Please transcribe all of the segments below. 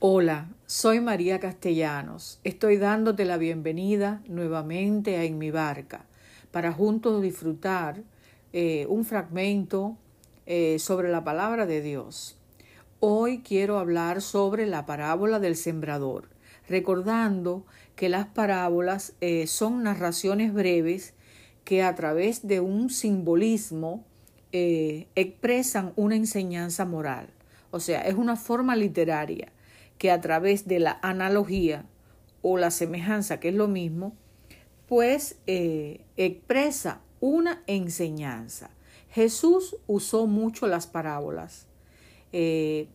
Hola, soy María Castellanos. Estoy dándote la bienvenida nuevamente a En mi barca para juntos disfrutar eh, un fragmento eh, sobre la palabra de Dios. Hoy quiero hablar sobre la parábola del sembrador, recordando que las parábolas eh, son narraciones breves que a través de un simbolismo expresan una enseñanza moral. O sea, es una forma literaria que a través de la analogía o la semejanza, que es lo mismo, pues eh, expresa una enseñanza. Jesús usó mucho las parábolas. Eh,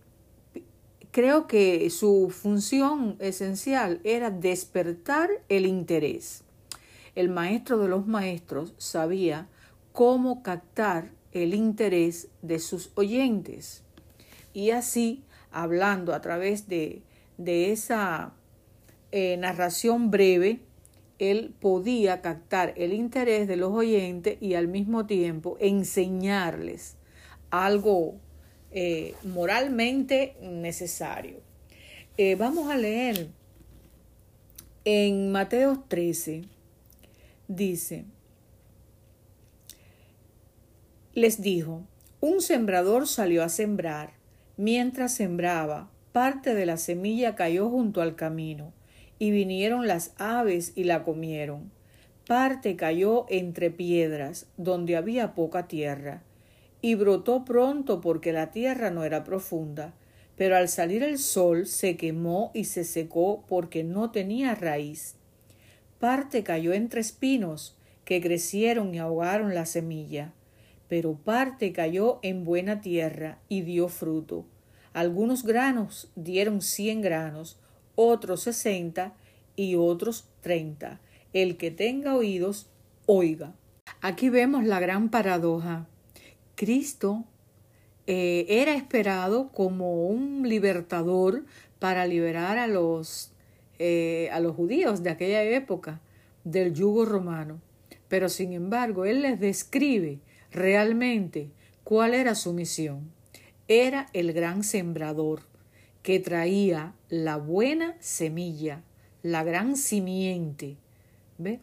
creo que su función esencial era despertar el interés. El maestro de los maestros sabía cómo captar el interés de sus oyentes y así hablando a través de, de esa eh, narración breve, él podía captar el interés de los oyentes y al mismo tiempo enseñarles algo eh, moralmente necesario. Eh, vamos a leer en Mateo 13, dice, les dijo, un sembrador salió a sembrar Mientras sembraba, parte de la semilla cayó junto al camino, y vinieron las aves y la comieron. Parte cayó entre piedras, donde había poca tierra, y brotó pronto porque la tierra no era profunda, pero al salir el sol se quemó y se secó porque no tenía raíz. Parte cayó entre espinos, que crecieron y ahogaron la semilla pero parte cayó en buena tierra y dio fruto. Algunos granos dieron cien granos, otros sesenta y otros treinta. El que tenga oídos, oiga. Aquí vemos la gran paradoja. Cristo eh, era esperado como un libertador para liberar a los, eh, a los judíos de aquella época del yugo romano. Pero sin embargo, Él les describe realmente cuál era su misión. Era el gran sembrador que traía la buena semilla, la gran simiente. ¿Ve?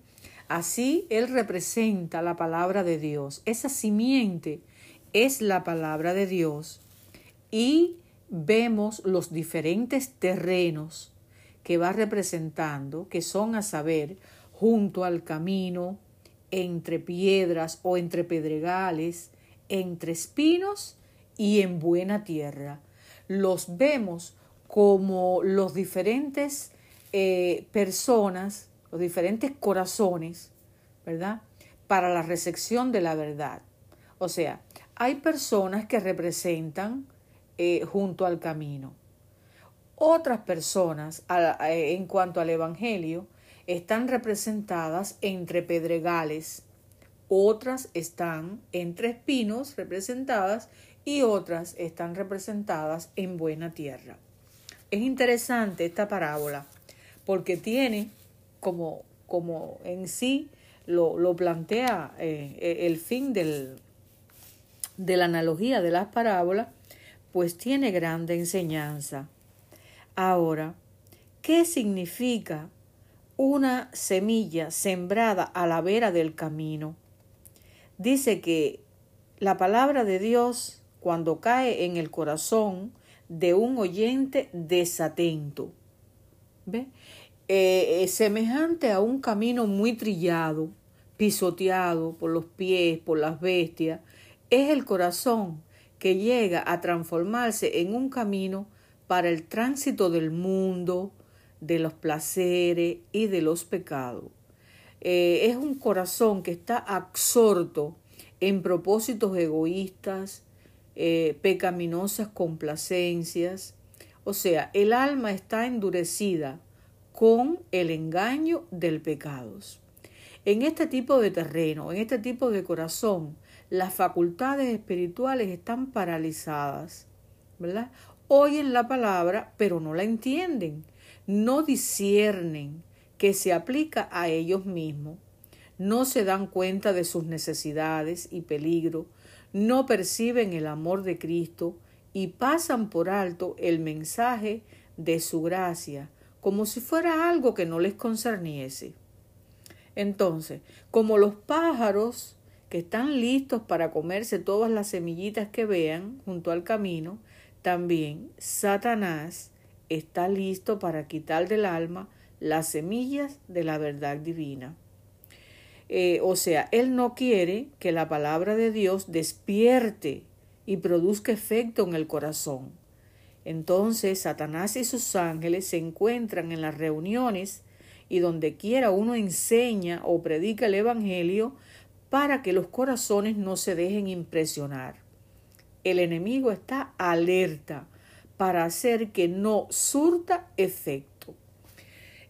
Así él representa la palabra de Dios. Esa simiente es la palabra de Dios y vemos los diferentes terrenos que va representando, que son a saber, junto al camino, entre piedras o entre pedregales, entre espinos y en buena tierra. Los vemos como los diferentes eh, personas, los diferentes corazones, ¿verdad? Para la recepción de la verdad. O sea, hay personas que representan eh, junto al camino. Otras personas, en cuanto al Evangelio, están representadas entre pedregales, otras están entre espinos representadas y otras están representadas en buena tierra. Es interesante esta parábola porque tiene como, como en sí lo, lo plantea eh, el fin del, de la analogía de las parábolas, pues tiene grande enseñanza. Ahora, ¿qué significa una semilla sembrada a la vera del camino. Dice que la palabra de Dios, cuando cae en el corazón de un oyente desatento, ¿ve? Eh, semejante a un camino muy trillado, pisoteado por los pies, por las bestias, es el corazón que llega a transformarse en un camino para el tránsito del mundo, de los placeres y de los pecados. Eh, es un corazón que está absorto en propósitos egoístas, eh, pecaminosas complacencias. O sea, el alma está endurecida con el engaño del pecado. En este tipo de terreno, en este tipo de corazón, las facultades espirituales están paralizadas. Oyen la palabra, pero no la entienden no disciernen que se aplica a ellos mismos, no se dan cuenta de sus necesidades y peligro, no perciben el amor de Cristo y pasan por alto el mensaje de su gracia, como si fuera algo que no les concerniese. Entonces, como los pájaros que están listos para comerse todas las semillitas que vean junto al camino, también Satanás está listo para quitar del alma las semillas de la verdad divina. Eh, o sea, Él no quiere que la palabra de Dios despierte y produzca efecto en el corazón. Entonces Satanás y sus ángeles se encuentran en las reuniones y donde quiera uno enseña o predica el Evangelio para que los corazones no se dejen impresionar. El enemigo está alerta para hacer que no surta efecto.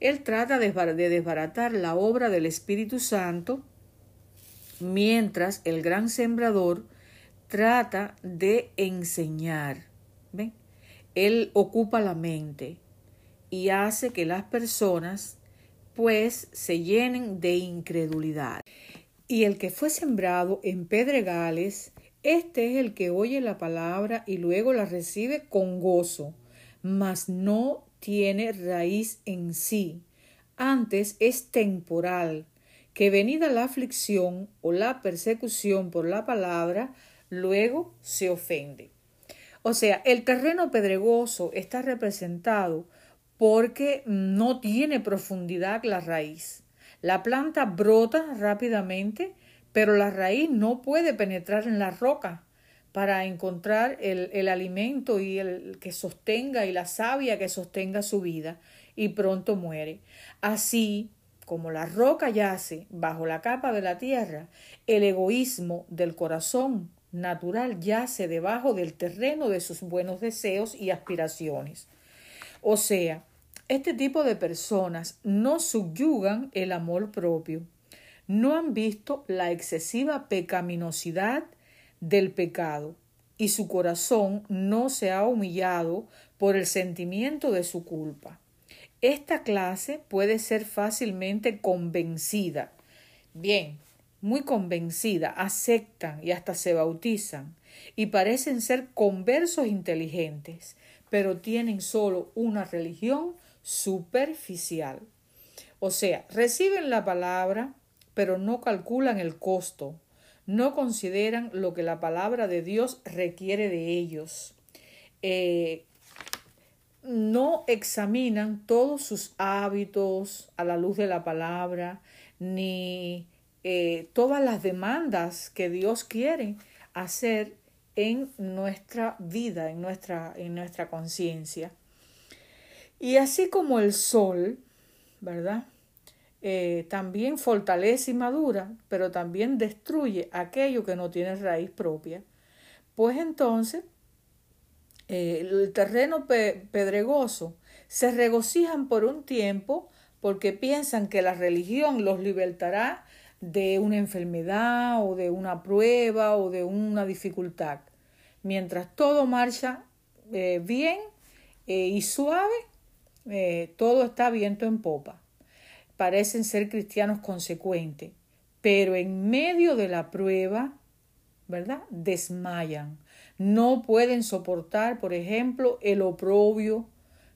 Él trata de desbaratar la obra del Espíritu Santo mientras el gran sembrador trata de enseñar. Él ocupa la mente y hace que las personas pues se llenen de incredulidad. Y el que fue sembrado en pedregales, este es el que oye la palabra y luego la recibe con gozo, mas no tiene raíz en sí. Antes es temporal, que venida la aflicción o la persecución por la palabra, luego se ofende. O sea, el terreno pedregoso está representado porque no tiene profundidad la raíz. La planta brota rápidamente, pero la raíz no puede penetrar en la roca para encontrar el, el, alimento y el que sostenga y la savia que sostenga su vida y pronto muere. Así como la roca yace bajo la capa de la tierra, el egoísmo del corazón natural yace debajo del terreno de sus buenos deseos y aspiraciones. O sea, este tipo de personas no subyugan el amor propio, no han visto la excesiva pecaminosidad del pecado y su corazón no se ha humillado por el sentimiento de su culpa. Esta clase puede ser fácilmente convencida. Bien, muy convencida, aceptan y hasta se bautizan, y parecen ser conversos inteligentes, pero tienen solo una religión superficial. O sea, reciben la palabra, pero no calculan el costo, no consideran lo que la palabra de Dios requiere de ellos. Eh, no examinan todos sus hábitos a la luz de la palabra, ni eh, todas las demandas que Dios quiere hacer en nuestra vida, en nuestra, en nuestra conciencia. Y así como el sol, ¿verdad? Eh, también fortalece y madura, pero también destruye aquello que no tiene raíz propia. Pues entonces, eh, el terreno pedregoso se regocijan por un tiempo porque piensan que la religión los libertará de una enfermedad o de una prueba o de una dificultad. Mientras todo marcha eh, bien y suave, todo está viento en popa. Parecen ser cristianos consecuentes, pero en medio de la prueba, ¿verdad? Desmayan. No pueden soportar, por ejemplo, el oprobio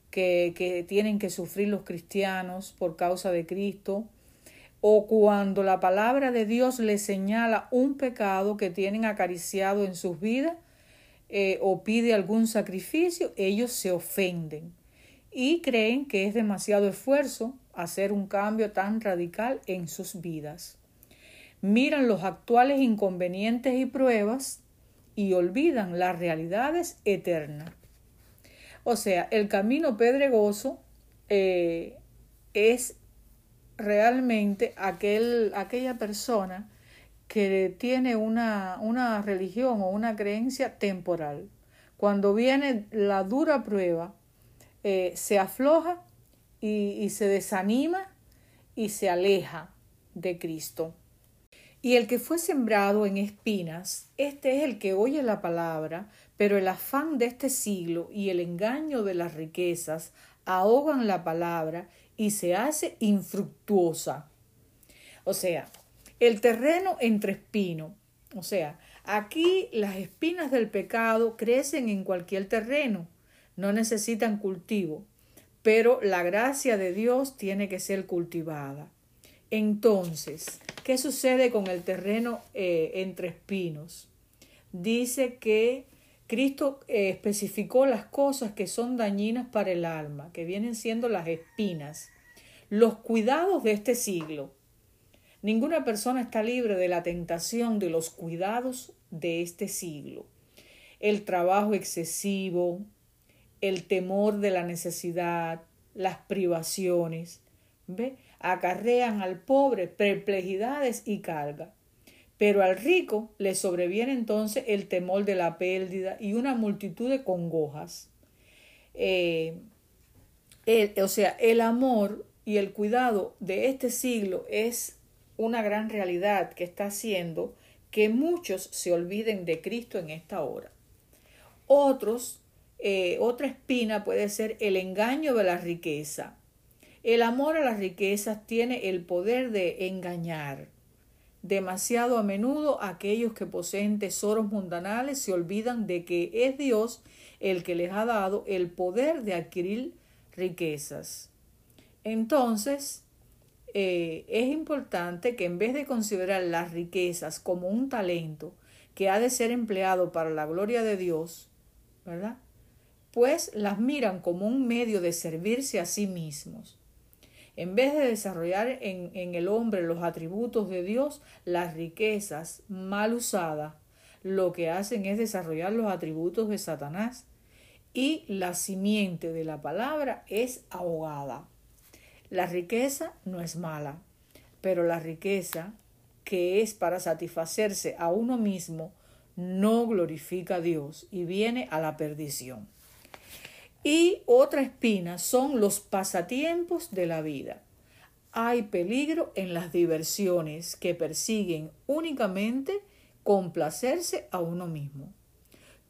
que, que tienen que sufrir los cristianos por causa de Cristo, o cuando la palabra de Dios les señala un pecado que tienen acariciado en sus vidas eh, o pide algún sacrificio, ellos se ofenden y creen que es demasiado esfuerzo hacer un cambio tan radical en sus vidas. Miran los actuales inconvenientes y pruebas y olvidan las realidades eternas. O sea, el camino pedregoso eh, es realmente aquel, aquella persona que tiene una, una religión o una creencia temporal. Cuando viene la dura prueba, eh, se afloja y, se desanima y se aleja de Cristo. Y el que fue sembrado en espinas, este es el que oye la palabra, pero el afán de este siglo y el engaño de las riquezas ahogan la palabra y se hace infructuosa. O sea, el terreno entre espinos. O sea, aquí las espinas del pecado crecen en cualquier terreno, no necesitan cultivo. Pero la gracia de Dios tiene que ser cultivada. Entonces, ¿qué sucede con el terreno eh, entre espinos? Dice que Cristo eh, especificó las cosas que son dañinas para el alma, que vienen siendo las espinas, los cuidados de este siglo. Ninguna persona está libre de la tentación de los cuidados de este siglo. El trabajo excesivo, el temor de la necesidad, las privaciones, ¿ve? acarrean al pobre perplejidades y carga. Pero al rico le sobreviene entonces el temor de la pérdida y una multitud de congojas. Eh, o sea, el amor y el cuidado de este siglo es una gran realidad que está haciendo que muchos se olviden de Cristo en esta hora. Otros eh, otra espina puede ser el engaño de la riqueza. El amor a las riquezas tiene el poder de engañar. Demasiado a menudo aquellos que poseen tesoros mundanales se olvidan de que es Dios el que les ha dado el poder de adquirir riquezas. Entonces, eh, es importante que en vez de considerar las riquezas como un talento que ha de ser empleado para la gloria de Dios, ¿verdad? Pues las miran como un medio de servirse a sí mismos. En vez de desarrollar en, en, el hombre los atributos de Dios, las riquezas mal usadas lo que hacen es desarrollar los atributos de Satanás y la simiente de la palabra es ahogada. La riqueza no es mala, pero la riqueza que es para satisfacerse a uno mismo no glorifica a Dios y viene a la perdición. Y otra espina son los pasatiempos de la vida. Hay peligro en las diversiones que persiguen únicamente complacerse a uno mismo.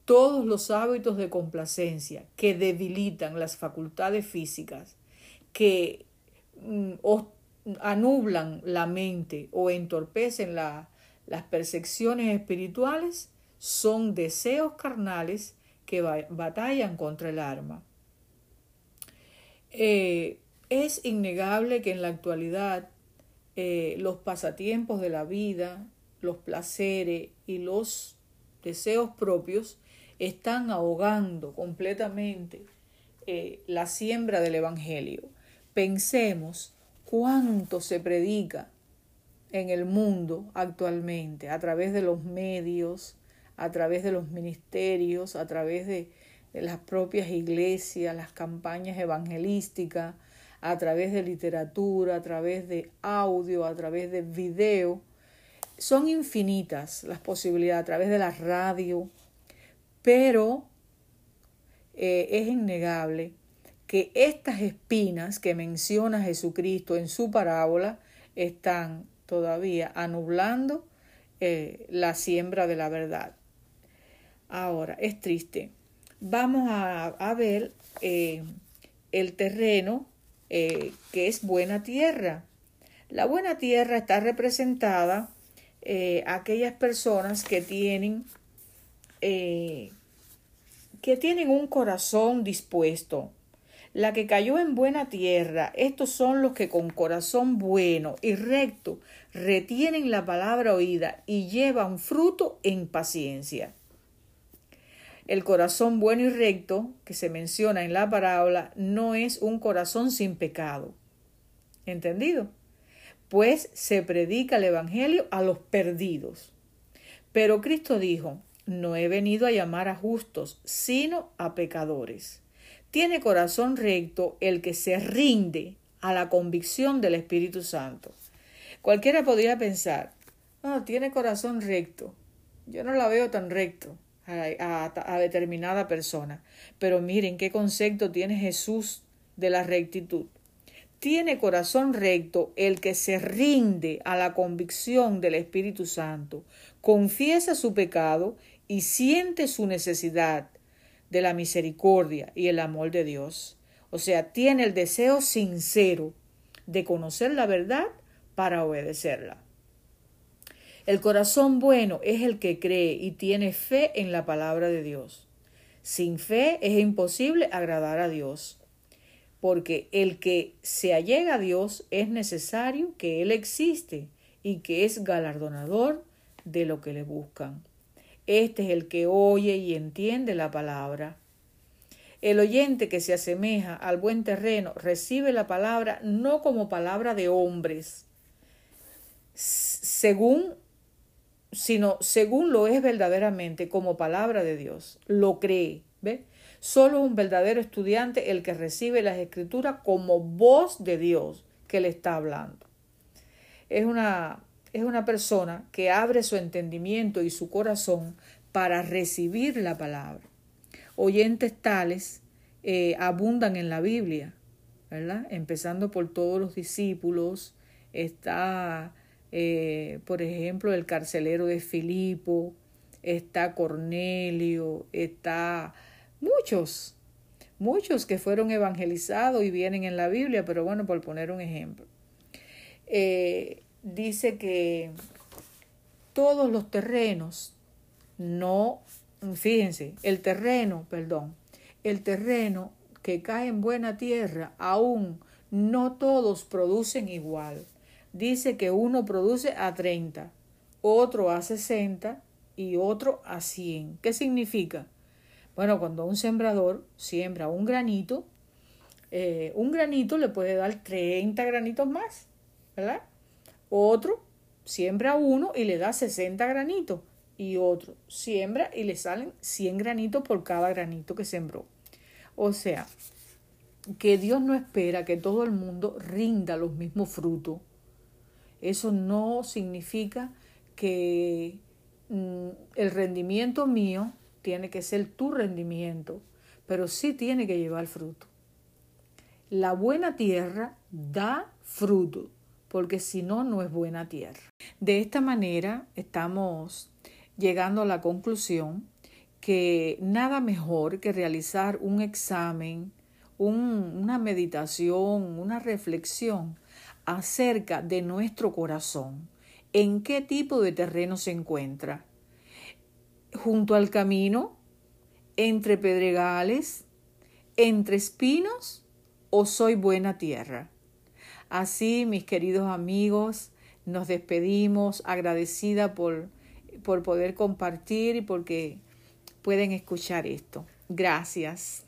Todos los hábitos de complacencia que debilitan las facultades físicas, que mm, anublan la mente o entorpecen las percepciones espirituales, son deseos carnales que batallan contra el arma. Eh, es innegable que en la actualidad eh, los pasatiempos de la vida, los placeres y los deseos propios están ahogando completamente eh, la siembra del Evangelio. Pensemos cuánto se predica en el mundo actualmente a través de los medios, a través de los ministerios, a través de, las propias iglesias, las campañas evangelísticas, a través de literatura, a través de audio, a través de video. Son infinitas las posibilidades, a través de la radio, pero eh, es innegable que estas espinas que menciona Jesucristo en su parábola están todavía anublando eh, la siembra de la verdad. Ahora, es triste. Vamos a, ver eh, el terreno eh, que es buena tierra. La buena tierra está representada eh, aquellas personas que tienen que tienen un corazón dispuesto. La que cayó en buena tierra, estos son los que con corazón bueno y recto retienen la palabra oída y llevan fruto en paciencia. El corazón bueno y recto que se menciona en la parábola no es un corazón sin pecado. ¿Entendido? Pues se predica el Evangelio a los perdidos. Pero Cristo dijo, no he venido a llamar a justos, sino a pecadores. Tiene corazón recto el que se rinde a la convicción del Espíritu Santo. Cualquiera podría pensar, no, tiene corazón recto. Yo no la veo tan recto a, determinada persona. Pero miren qué concepto tiene Jesús de la rectitud. Tiene corazón recto el que se rinde a la convicción del Espíritu Santo, confiesa su pecado y siente su necesidad de la misericordia y el amor de Dios. O sea, tiene el deseo sincero de conocer la verdad para obedecerla. El corazón bueno es el que cree y tiene fe en la palabra de Dios. Sin fe es imposible agradar a Dios. porque el que se allega a Dios es necesario que Él existe y que es galardonador de lo que le buscan. Este es el que oye y entiende la palabra. El oyente que se asemeja al buen terreno recibe la palabra no como palabra de hombres, según sino según lo es verdaderamente como palabra de Dios. Lo cree, ¿ve? Solo un verdadero estudiante el que recibe las escrituras como voz de Dios que le está hablando. Es una, es una persona que abre su entendimiento y su corazón para recibir la palabra. Oyentes tales eh, abundan en la Biblia, ¿verdad? Empezando por todos los discípulos, está, eh, por ejemplo, el carcelero de Filipo, está Cornelio, está Muchos, muchos que fueron evangelizados y vienen en la Biblia, pero bueno, por poner un ejemplo. Eh, dice que todos los terrenos no, fíjense, el terreno, perdón, el terreno que cae en buena tierra, aún no todos producen igual. Dice que uno produce a 30, otro a 60 y otro a 100. ¿Qué significa? Bueno, cuando un sembrador siembra un granito, eh, un granito le puede dar 30 granitos más, ¿verdad? Otro siembra uno y le da 60 granitos. Y otro siembra y le salen 100 granitos por cada granito que sembró. O sea, que Dios no espera que todo el mundo rinda los mismos frutos. Eso no significa que mm, el rendimiento mío tiene que ser tu rendimiento, pero sí tiene que llevar fruto. La buena tierra da fruto, porque si no, no es buena tierra. De esta manera estamos llegando a la conclusión que nada mejor que realizar un examen, una meditación, una reflexión acerca de nuestro corazón, en qué tipo de terreno se encuentra junto al camino, entre pedregales, entre espinos o soy buena tierra. Así, mis queridos amigos, nos despedimos agradecida por, por poder compartir y porque pueden escuchar esto. Gracias.